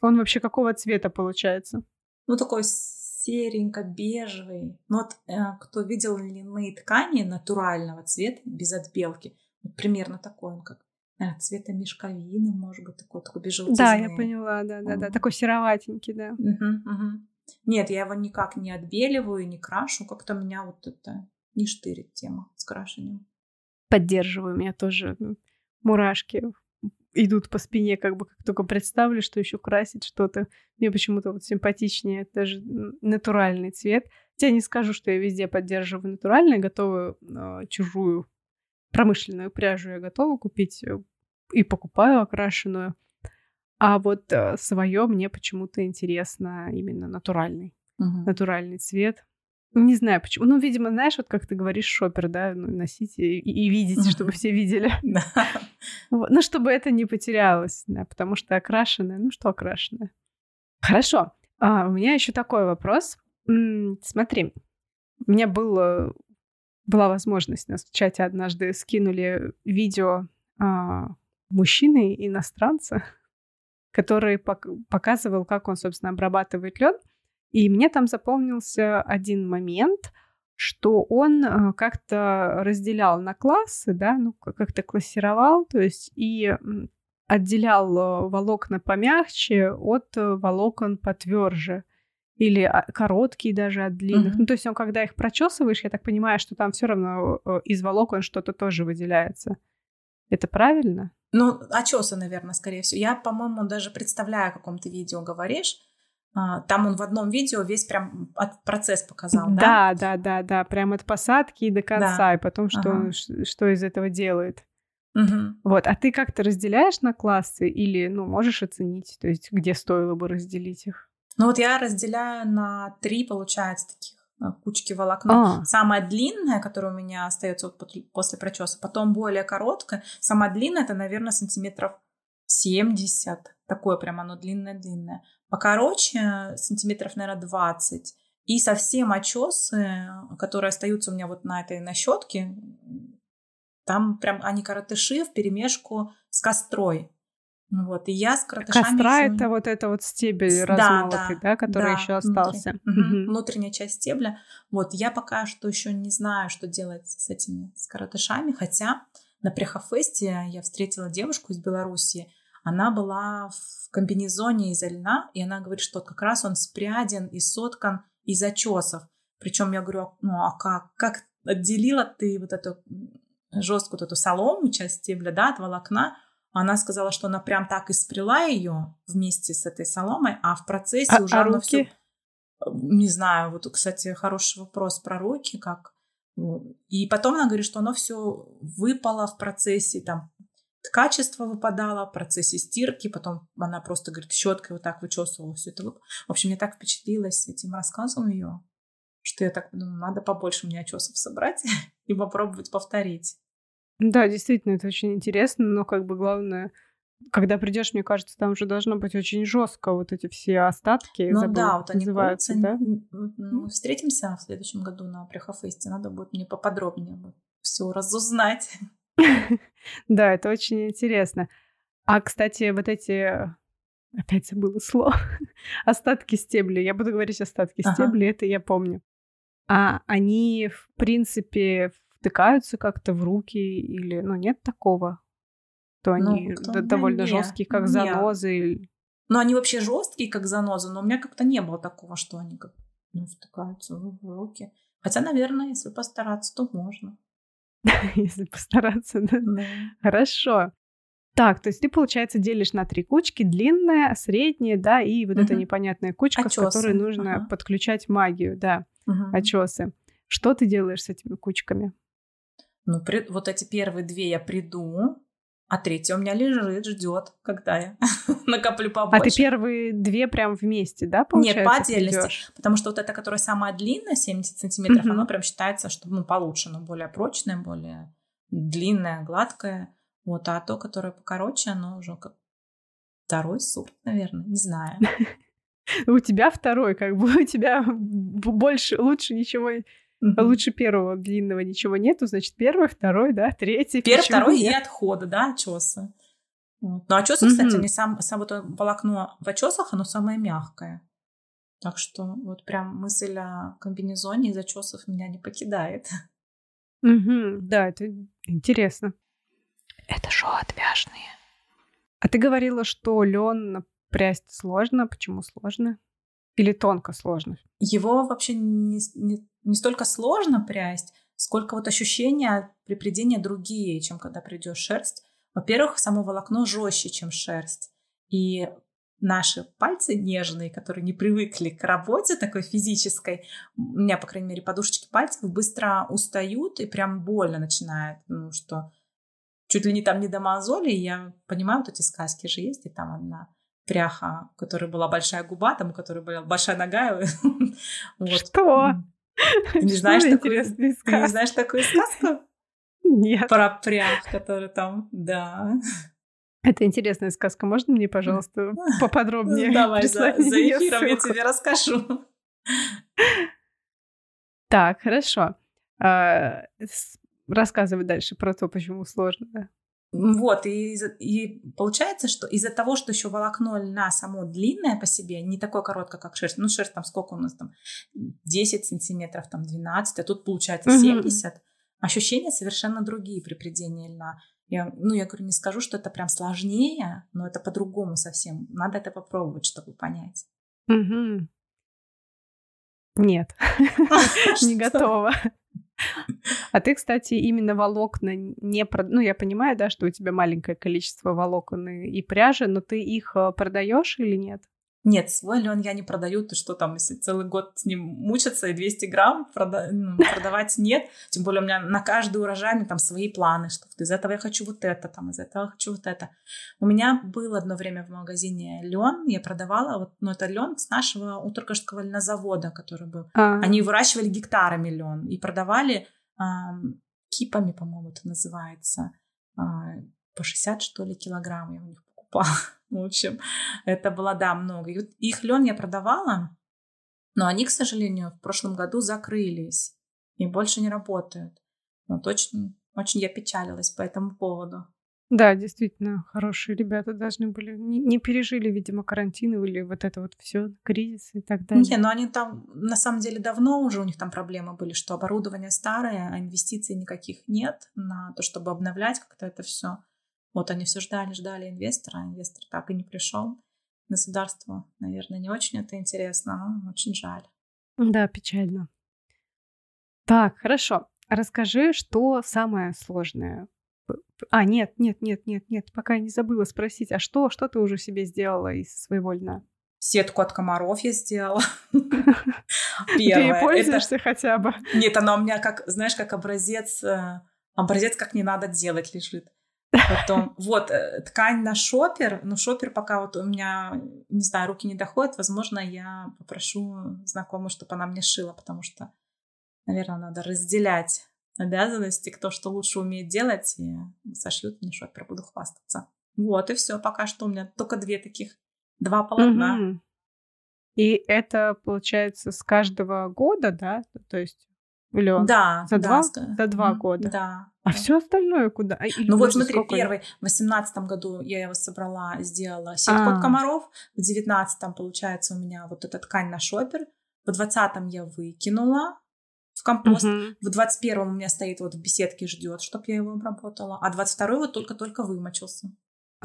Он вообще какого цвета получается? Ну, такой серенько-бежевый. Ну, вот э, кто видел льняные ткани натурального цвета, без отбелки, вот примерно такой он, как цвета мешковины, может быть, такой, такой бежевый. Да, я поняла, да, да, да, такой сероватенький, да. Угу, угу. Нет, я его никак не отбеливаю, не крашу, как-то меня вот это не штырит тема с крашением. Поддерживаю, у меня тоже мурашки идут по спине, как бы как только представлю, что еще красить что-то. Мне почему-то вот симпатичнее даже натуральный цвет. Я не скажу, что я везде поддерживаю натуральное, готовую э, чужую промышленную пряжу я готова купить э, и покупаю окрашенную. А вот э, свое мне почему-то интересно именно натуральный. Угу. Натуральный цвет. Не знаю почему. Ну, видимо, знаешь, вот как ты говоришь, шопер, да, ну, носить и, и видеть, чтобы все видели. Ну, чтобы это не потерялось, да, потому что окрашенное, ну что окрашенное. Хорошо. А, у меня еще такой вопрос. Смотри, у меня был, была возможность, нас в чате однажды скинули видео а, мужчины иностранца, который показывал, как он, собственно, обрабатывает лед. И мне там запомнился один момент, что он а, как-то разделял на классы, да, ну, как-то классировал, то есть и отделял э, волокна помягче от э, волокон потверже или а, короткие даже от длинных. Mm-hmm. Ну, то есть он, когда их прочесываешь, я так понимаю, что там все равно э, из волокон что-то тоже выделяется. Это правильно? Ну, очесы, наверное, скорее всего. Я, по-моему, даже представляю, о каком ты видео говоришь. А, там он в одном видео весь прям процесс показал, да? Да, да, да, да. Прям от посадки и до конца, да. и потом, что, ага. что из этого делает. Угу. Вот, а ты как-то разделяешь на классы или, ну, можешь оценить, то есть где стоило бы разделить их? Ну вот я разделяю на три, получается, таких э, кучки волокна. А. Самая длинная, которая у меня остается вот после прочеса, потом более короткая. Самая длинная это, наверное, сантиметров 70. Такое прям оно длинное-длинное. Покороче сантиметров, наверное, 20. И совсем очесы, которые остаются у меня вот на этой на щетке, там прям они коротыши в перемешку с кострой. Ну вот, и я с коротышами... Костра — это вот это вот стебель да, размолотый, да, да который да, еще остался. Внутри, угу. Внутренняя часть стебля. Вот, я пока что еще не знаю, что делать с этими с коротышами, хотя на Прехофесте я встретила девушку из Беларуси, она была в комбинезоне из льна, и она говорит, что как раз он спряден и соткан из очесов. Причем я говорю, ну а как? Как отделила ты вот эту жесткую вот эту солому, часть стебля, да, от волокна, она сказала, что она прям так и сплела ее вместе с этой соломой, а в процессе а, уже а оно все... Не знаю, вот, кстати, хороший вопрос про руки, как... И потом она говорит, что оно все выпало в процессе, там, качество выпадало в процессе стирки, потом она просто, говорит, щеткой вот так вычесывала все это. В общем, мне так впечатлилась этим рассказом ее, что я так думаю, надо побольше мне очесов собрать и попробовать повторить. Да, действительно, это очень интересно, но как бы главное, когда придешь, мне кажется, там уже должно быть очень жестко вот эти все остатки. Ну забыл, да, вот они называются, да? Мы встретимся в следующем году на Прехофесте. Надо будет мне поподробнее все разузнать. Да, это очень интересно. А, кстати, вот эти опять забыла слово. остатки стебля. Я буду говорить остатки ага. стебля, это я помню. А они, в принципе, втыкаются как-то в руки или, ну, нет такого? То ну, они довольно не, жесткие, как занозы. Ну, они вообще жесткие, как занозы, но у меня как-то не было такого, что они как ну, втыкаются в руки. Хотя, наверное, если постараться, то можно. Если постараться, да? Хорошо. Так, то есть ты, получается, делишь на три кучки, длинная, средняя, да, и вот эта непонятная кучка, в которой нужно подключать магию, да, очесы. Что ты делаешь с этими кучками? Ну, при... вот эти первые две я приду, а третья у меня лежит, ждет, когда я накоплю побольше. А ты первые две прям вместе, да, получается? Нет, по отдельности. Придёшь? Потому что вот эта, которая самая длинная, 70 сантиметров, mm-hmm. она прям считается, что ну, получше, но более прочная, более длинная, гладкая. Вот, а то, которое покороче, оно уже как второй сорт, наверное, не знаю. У тебя второй, как бы у тебя больше, лучше ничего Mm-hmm. Лучше первого длинного ничего нету, значит, первый, второй, да, третий. Первый, второй нет? и отхода, да, очеса. Вот. Ну, очесы, mm-hmm. кстати, не сам, сам вот волокно в очесах, оно самое мягкое. Так что вот прям мысль о комбинезоне из очесов меня не покидает. Угу, да, это интересно. Это шоу отвяжные. А ты говорила, что лен прясть сложно. Почему сложно? Или тонко сложно? Его вообще не, не, не столько сложно прясть, сколько вот ощущения при придении другие, чем когда придет шерсть. Во-первых, само волокно жестче, чем шерсть. И наши пальцы нежные, которые не привыкли к работе такой физической, у меня, по крайней мере, подушечки пальцев быстро устают и прям больно начинает, ну что чуть ли не там не до мозоли, я понимаю, вот эти сказки же есть, и там одна пряха, у которой была большая губа, там у которой была большая нога. вот. Что? Ты не знаешь такую, ты не знаешь такую сказку? Нет. Про прях, который там, да. Это интересная сказка. Можно мне, пожалуйста, поподробнее? Давай, за, за эфиром я тебе расскажу. Так, хорошо. А, рассказывай дальше про то, почему сложно. Вот, и, и получается, что из-за того, что еще волокно льна само длинное по себе, не такое короткое, как шерсть, ну, шерсть там сколько у нас там, 10 сантиметров, там 12, а тут получается 70, mm-hmm. ощущения совершенно другие при придении льна. Я, ну, я говорю, не скажу, что это прям сложнее, но это по-другому совсем. Надо это попробовать, чтобы понять. Угу. Нет, не готова. А ты, кстати, именно волокна не... Прод... Ну, я понимаю, да, что у тебя маленькое количество волокон и пряжи, но ты их э, продаешь или нет? Нет, свой лен я не продаю, ты что там, если целый год с ним мучиться и 200 грамм прода- ну, продавать нет. Тем более у меня на каждый урожай там свои планы, что из этого я хочу вот это, там из этого я хочу вот это. У меня было одно время в магазине лен, я продавала, вот, ну это лен с нашего Утыркашского льнозавода, который был. А-а-а. Они выращивали гектарами лен и продавали эм, кипами, по-моему, это называется, э, по 60 что ли килограмм я у них покупала. В общем, это было, да, много. И вот их лен я продавала, но они, к сожалению, в прошлом году закрылись и больше не работают. Вот очень, очень я печалилась по этому поводу. Да, действительно, хорошие ребята должны были. Не, не пережили, видимо, карантин или вот это вот все, кризис и так далее. Не, но они там, на самом деле, давно уже у них там проблемы были, что оборудование старое, а инвестиций никаких нет на то, чтобы обновлять как-то это все. Вот они все ждали, ждали инвестора, а инвестор так и не пришел. Государству, наверное, не очень это интересно, но очень жаль. Да, печально. Так, хорошо. Расскажи, что самое сложное а, нет, нет, нет, нет, нет, пока я не забыла спросить, а что, что ты уже себе сделала из своего льна? Сетку от комаров я сделала. Первое. Ты пользуешься хотя бы? Нет, она у меня как, знаешь, как образец, э, образец, как не надо делать лежит. Потом, вот, э, ткань на шопер, но шопер пока вот у меня, не знаю, руки не доходят, возможно, я попрошу знакомую, чтобы она мне шила, потому что, наверное, надо разделять обязанности, кто что лучше умеет делать, и сошьют мне шопер, буду хвастаться. Вот, и все, пока что у меня только две таких, два полотна. Угу. И это, получается, с каждого года, да? То есть или он да, за, да, два, за два года? Да. А да. все остальное куда? Или ну вот смотри, первый, в восемнадцатом году я его собрала, сделала сетку а. от комаров, в девятнадцатом, получается, у меня вот эта ткань на шопер, в двадцатом я выкинула в компост, угу. в двадцать первом у меня стоит вот в беседке, ждет, чтобы я его обработала, а двадцать второй вот только-только вымочился.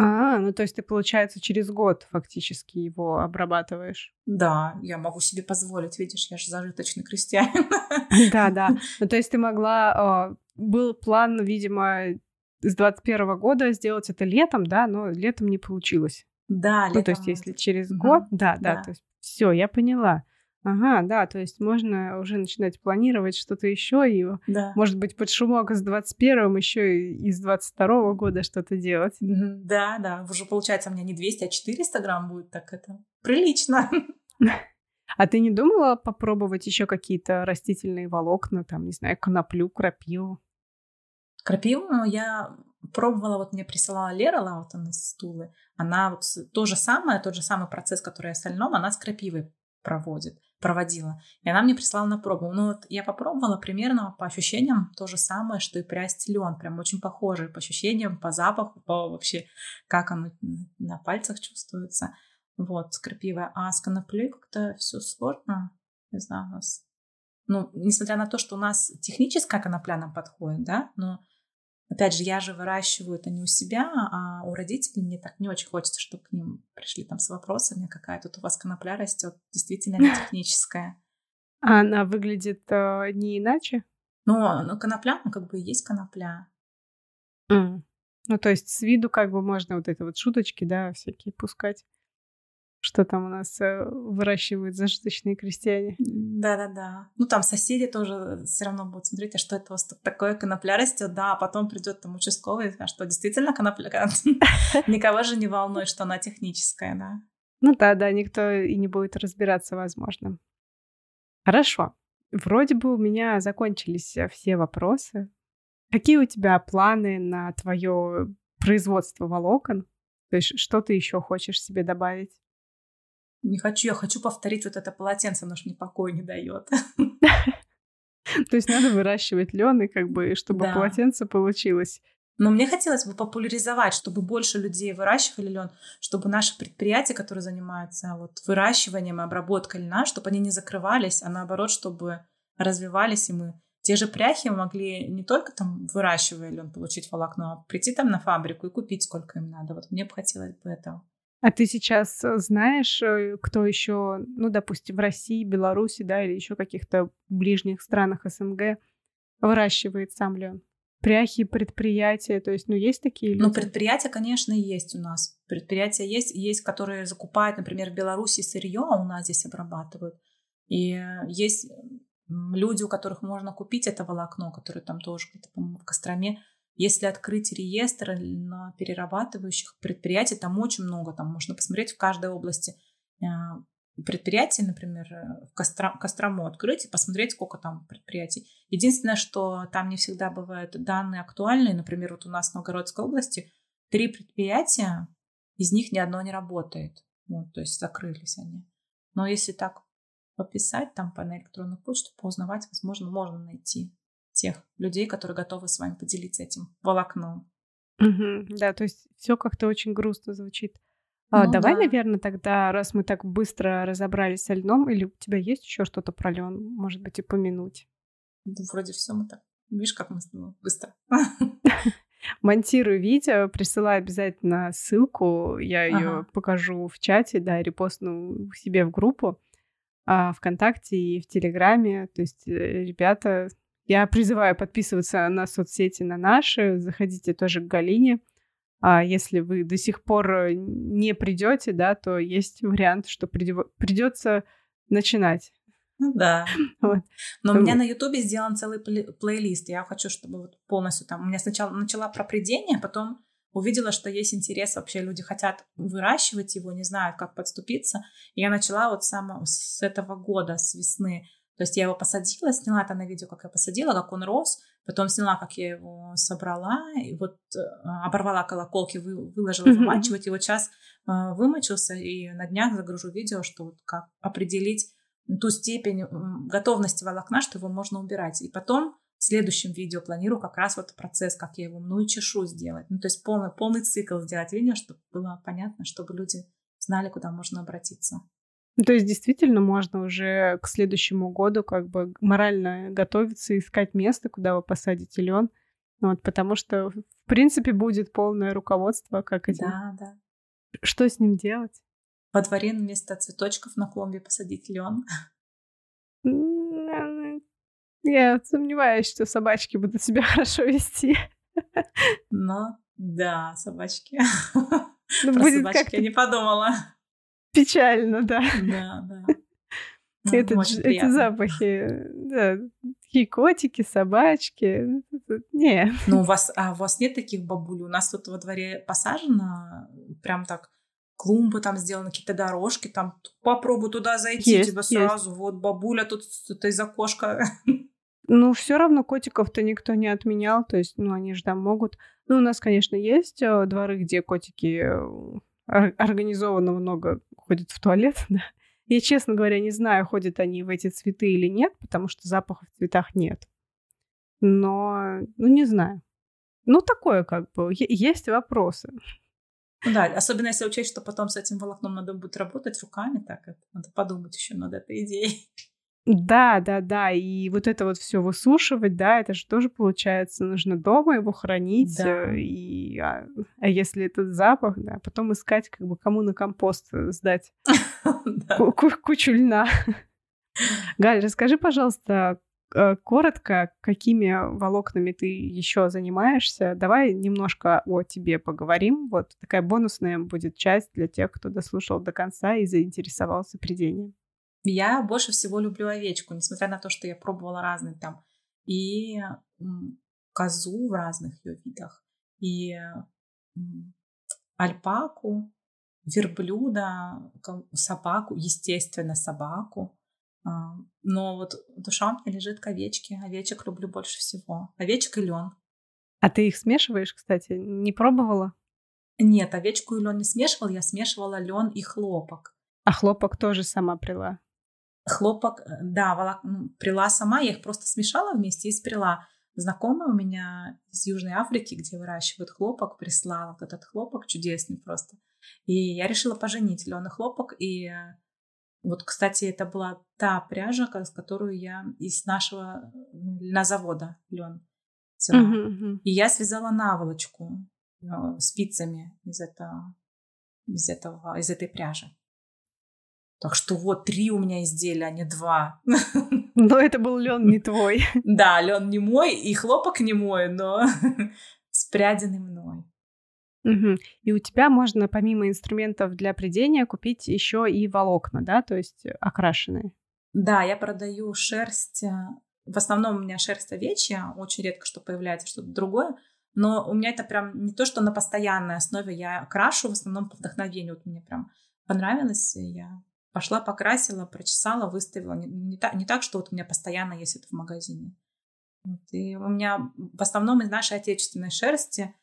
А, ну то есть ты, получается, через год фактически его обрабатываешь. Да, я могу себе позволить, видишь, я же зажиточный крестьянин. Да, да. Ну то есть ты могла... А, был план, видимо, с 21 года сделать это летом, да, но летом не получилось. Да, летом. Ну то есть если через год, да, да, то есть все, я поняла. Ага, да, то есть можно уже начинать планировать что-то еще и, да. может быть, под шумок с 21-м еще и из 22-го года что-то делать. Да, да, уже получается у меня не 200, а 400 грамм будет, так это прилично. А ты не думала попробовать еще какие-то растительные волокна, там, не знаю, коноплю, крапиву? Крапиву ну, я пробовала, вот мне присылала Лера Лаутон из Стулы. Она вот то же самое, тот же самый процесс, который и остальном, она с крапивой проводит проводила. И она мне прислала на пробу. Ну вот я попробовала примерно по ощущениям то же самое, что и прясть лен. Прям очень похоже по ощущениям, по запаху, по вообще, как оно на пальцах чувствуется. Вот, с крапивой. А с коноплей как-то все сложно. Не знаю, у нас... Ну, несмотря на то, что у нас техническая конопля нам подходит, да, но Опять же, я же выращиваю это не у себя, а у родителей. Мне так не очень хочется, чтобы к ним пришли там с вопросами, какая тут у вас конопля растет, действительно не техническая. А она выглядит э, не иначе? Ну, ну, конопля, ну, как бы и есть конопля. Mm. Ну, то есть с виду как бы можно вот это вот шуточки, да, всякие пускать. Что там у нас э, выращивают зажиточные крестьяне. Да-да-да. Ну, там соседи тоже все равно будут смотреть, а что это у вас такое конопля растет, да, а потом придет там участковый, а что действительно конопля? Никого же не волнует, что она техническая, да. Ну да, да, никто и не будет разбираться, возможно. Хорошо. Вроде бы у меня закончились э, все вопросы. Какие у тебя планы на твое производство волокон? То есть что ты еще хочешь себе добавить? Не хочу, я хочу повторить вот это полотенце, оно ж мне покоя не дает. То есть надо выращивать лен, и как бы, чтобы да. полотенце получилось. Но мне хотелось бы популяризовать, чтобы больше людей выращивали лен, чтобы наши предприятия, которые занимаются вот выращиванием и обработкой льна, чтобы они не закрывались, а наоборот, чтобы развивались, и мы те же пряхи могли не только там выращивая лен получить волокно, а прийти там на фабрику и купить сколько им надо. Вот мне бы хотелось бы этого. А ты сейчас э, знаешь, э, кто еще, ну, допустим, в России, Беларуси, да, или еще каких-то ближних странах СНГ выращивает сам лен? Пряхи, предприятия, то есть, ну, есть такие люди? Ну, предприятия, конечно, есть у нас. Предприятия есть, есть, которые закупают, например, в Беларуси сырье, а у нас здесь обрабатывают. И э, есть люди, у которых можно купить это волокно, которое там тоже где-то, по-моему, в Костроме, если открыть реестр на перерабатывающих предприятий, там очень много, там можно посмотреть в каждой области э, предприятий, например, э, в Костро, Кострому открыть и посмотреть, сколько там предприятий. Единственное, что там не всегда бывают данные актуальные. Например, вот у нас в Новгородской области три предприятия, из них ни одно не работает. Вот, то есть закрылись они. Но если так пописать там по на электронную почту, поузнавать, возможно, можно найти тех людей, которые готовы с вами поделиться этим волокном. Угу, да, то есть все как-то очень грустно звучит. А, ну, давай, да. наверное, тогда, раз мы так быстро разобрались со льном, или у тебя есть еще что-то про лен, может быть, упомянуть? Ну, вроде все мы так. Видишь, как мы быстро. Монтирую видео, присылаю обязательно ссылку, я ее ага. покажу в чате, да, репостну себе в группу а, ВКонтакте и в Телеграме. То есть, э, ребята, я призываю подписываться на соцсети на наши, заходите тоже к Галине. А если вы до сих пор э, не придете, да, то есть вариант, что придется начинать. Ну да. Вот. Но у меня на Ютубе сделан целый плейлист. Я хочу, чтобы вот полностью там... У меня сначала начала про придение, потом увидела, что есть интерес, вообще люди хотят выращивать его, не знают, как подступиться. И я начала вот сам с этого года, с весны, то есть я его посадила, сняла это на видео, как я посадила, как он рос, потом сняла, как я его собрала, и вот э, оборвала колоколки, вы, выложила вымачивать, и вот сейчас э, вымочился, и на днях загружу видео, что вот как определить ту степень готовности волокна, что его можно убирать. И потом в следующем видео планирую как раз вот процесс, как я его мну и чешу сделать. Ну, то есть полный, полный цикл сделать видео, чтобы было понятно, чтобы люди знали, куда можно обратиться. Ну, то есть действительно можно уже к следующему году как бы морально готовиться, искать место, куда вы посадите лен. Вот, потому что, в принципе, будет полное руководство, как этим. Да, да. Что с ним делать? Во дворе вместо цветочков на клумбе посадить лен. Я сомневаюсь, что собачки будут себя хорошо вести. Но да, собачки. Ну, Про будет собачки я не подумала. Печально, да. Да, да. Это, эти запахи, да, такие котики, собачки, не. Ну, у вас, а у вас нет таких бабуль? У нас тут во дворе посажено, прям так, клумбы там сделаны, какие-то дорожки, там попробуй туда зайти, есть, тебя сразу, есть. вот бабуля тут, это из окошка. Ну, все равно котиков-то никто не отменял, то есть, ну, они же там могут. Ну, у нас, конечно, есть э, дворы, где котики э, организованно много ходят в туалет, да. Я, честно говоря, не знаю, ходят они в эти цветы или нет, потому что запаха в цветах нет. Но, ну, не знаю. Ну, такое как бы, есть вопросы. Ну да, особенно если учесть, что потом с этим волокном надо будет работать руками, так это надо подумать еще над этой идеей. Да, да, да. И вот это вот все высушивать, да, это же тоже получается, нужно дома его хранить. Да. Э, и, а, а если этот запах, да, потом искать, как бы кому на компост э, сдать кучу льна. Галь, расскажи, пожалуйста, э, коротко, какими волокнами ты еще занимаешься. Давай немножко о тебе поговорим. Вот такая бонусная будет часть для тех, кто дослушал до конца и заинтересовался придением. Я больше всего люблю овечку, несмотря на то, что я пробовала разные там и козу в разных ее видах, и альпаку, верблюда, собаку, естественно, собаку. А, но вот душа у меня лежит к овечке. Овечек люблю больше всего. Овечек и лен. А ты их смешиваешь, кстати? Не пробовала? Нет, овечку и лен не смешивала. Я смешивала лен и хлопок. А хлопок тоже сама прила? Хлопок, э, да, волок... прила сама. Я их просто смешала вместе и сприла. Знакомая у меня из Южной Африки, где выращивают хлопок, прислала вот этот хлопок чудесный просто. И я решила поженить лен и хлопок. И э, вот, кстати, это была та пряжа, с которую я из нашего на завода лен взяла. Uh-huh, uh-huh. И я связала наволочку э, спицами из этого, из этого, из этой пряжи. Так что вот три у меня изделия, а не два. Но это был лен не твой. Да, лен не мой, и хлопок не мой, но спряденный мной. Угу. И у тебя можно помимо инструментов для придения купить еще и волокна, да, то есть окрашенные. Да, я продаю шерсть. Э, в основном у меня шерсть овечья, очень редко что появляется что-то другое. Но у меня это прям не то, что на постоянной основе я крашу, в основном по вдохновению. Вот мне прям понравилось, и я пошла, покрасила, прочесала, выставила. Не, не, так, не так, что вот у меня постоянно есть это в магазине. Вот. И у меня в основном из нашей отечественной шерсти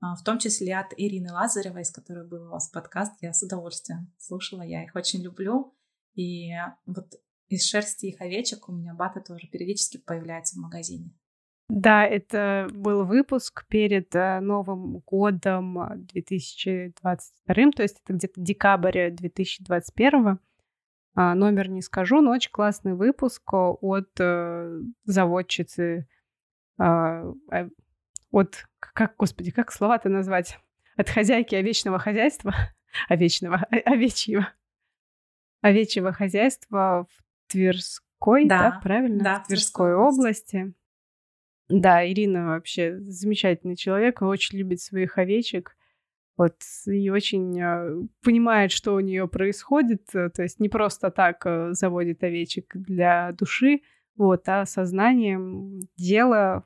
а, в том числе от Ирины Лазаревой, с которой был у вас подкаст. Я с удовольствием слушала, я их очень люблю. И вот из шерсти их овечек у меня бата тоже периодически появляется в магазине. Да, это был выпуск перед э, Новым годом 2022, то есть это где-то декабрь 2021. А, номер не скажу, но очень классный выпуск от э, заводчицы а, от, как, господи, как слова-то назвать? От хозяйки овечного хозяйства, овечного, овечьего, овечьего хозяйства в Тверской, да, да правильно? Да, в Тверской области. Да, Ирина вообще замечательный человек, очень любит своих овечек. Вот, и очень э, понимает, что у нее происходит. Э, то есть не просто так э, заводит овечек для души, вот, а сознанием дела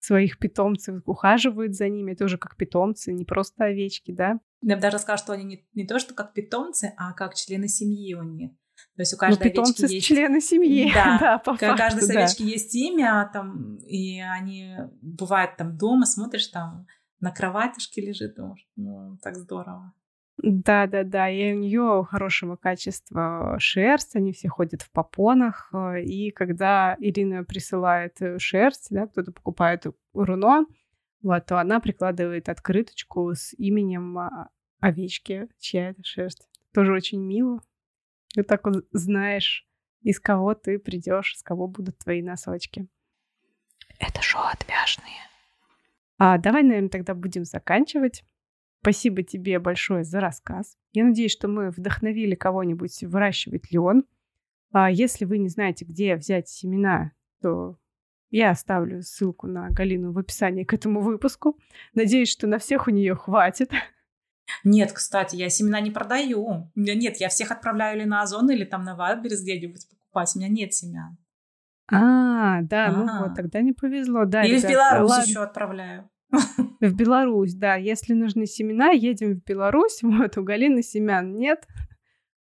своих питомцев, ухаживают за ними тоже как питомцы, не просто овечки, да? Я бы даже сказала, что они не, не то, что как питомцы, а как члены семьи у них. То есть у ну, каждой ну, питомцы овечки есть... члены семьи. Да, да по факту, каждой да. овечки есть имя, там, и они бывают там дома, смотришь там, на кроватишке лежит, думаешь, ну, так здорово. Да, да, да. И у нее хорошего качества шерсть, они все ходят в попонах. Э, и когда Ирина присылает э, шерсть, да, кто-то покупает руно, вот, то она прикладывает открыточку с именем а, овечки, чья это шерсть. Тоже очень мило. Ты так вот знаешь, из кого ты придешь, с кого будут твои носочки. Это шоу отвяжные. А давай, наверное, тогда будем заканчивать. Спасибо тебе большое за рассказ. Я надеюсь, что мы вдохновили кого-нибудь выращивать лен. А если вы не знаете, где взять семена, то я оставлю ссылку на Галину в описании к этому выпуску. Надеюсь, что на всех у нее хватит. Нет, кстати, я семена не продаю. Нет, я всех отправляю или на Озон, или там на Вайлдберрис где-нибудь покупать. У меня нет семян. А, да, ну вот, тогда не повезло. Да, или в Беларусь еще отправляю. В Беларусь, да. Если нужны семена, едем в Беларусь. Вот, у Галины семян нет.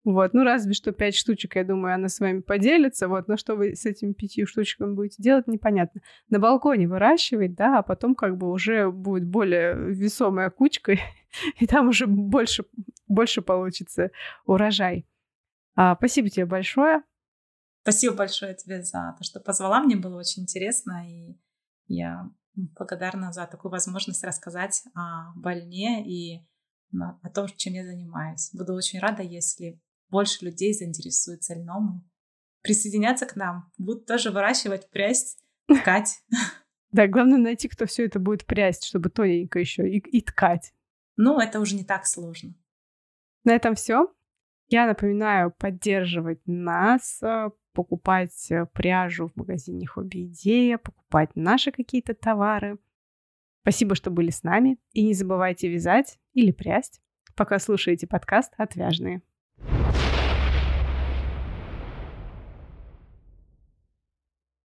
Вот, ну разве что пять штучек, я думаю, она с вами поделится. Вот, но что вы с этими пятью штучками будете делать, непонятно. На балконе выращивать, да, а потом как бы уже будет более весомая кучка, и там уже больше, больше получится урожай. А, спасибо тебе большое. Спасибо большое тебе за то, что позвала. Мне было очень интересно, и я благодарна за такую возможность рассказать о больне и о том, чем я занимаюсь. Буду очень рада, если больше людей заинтересуются льном, присоединяться к нам, будут тоже выращивать, прясть, ткать. Да, главное найти, кто все это будет прясть, чтобы тоненько еще и, и ткать. Ну, это уже не так сложно. На этом все. Я напоминаю поддерживать нас, э, покупать э, пряжу в магазине Хобби Идея, покупать наши какие-то товары. Спасибо, что были с нами. И не забывайте вязать или прясть, пока слушаете подкаст «Отвяжные».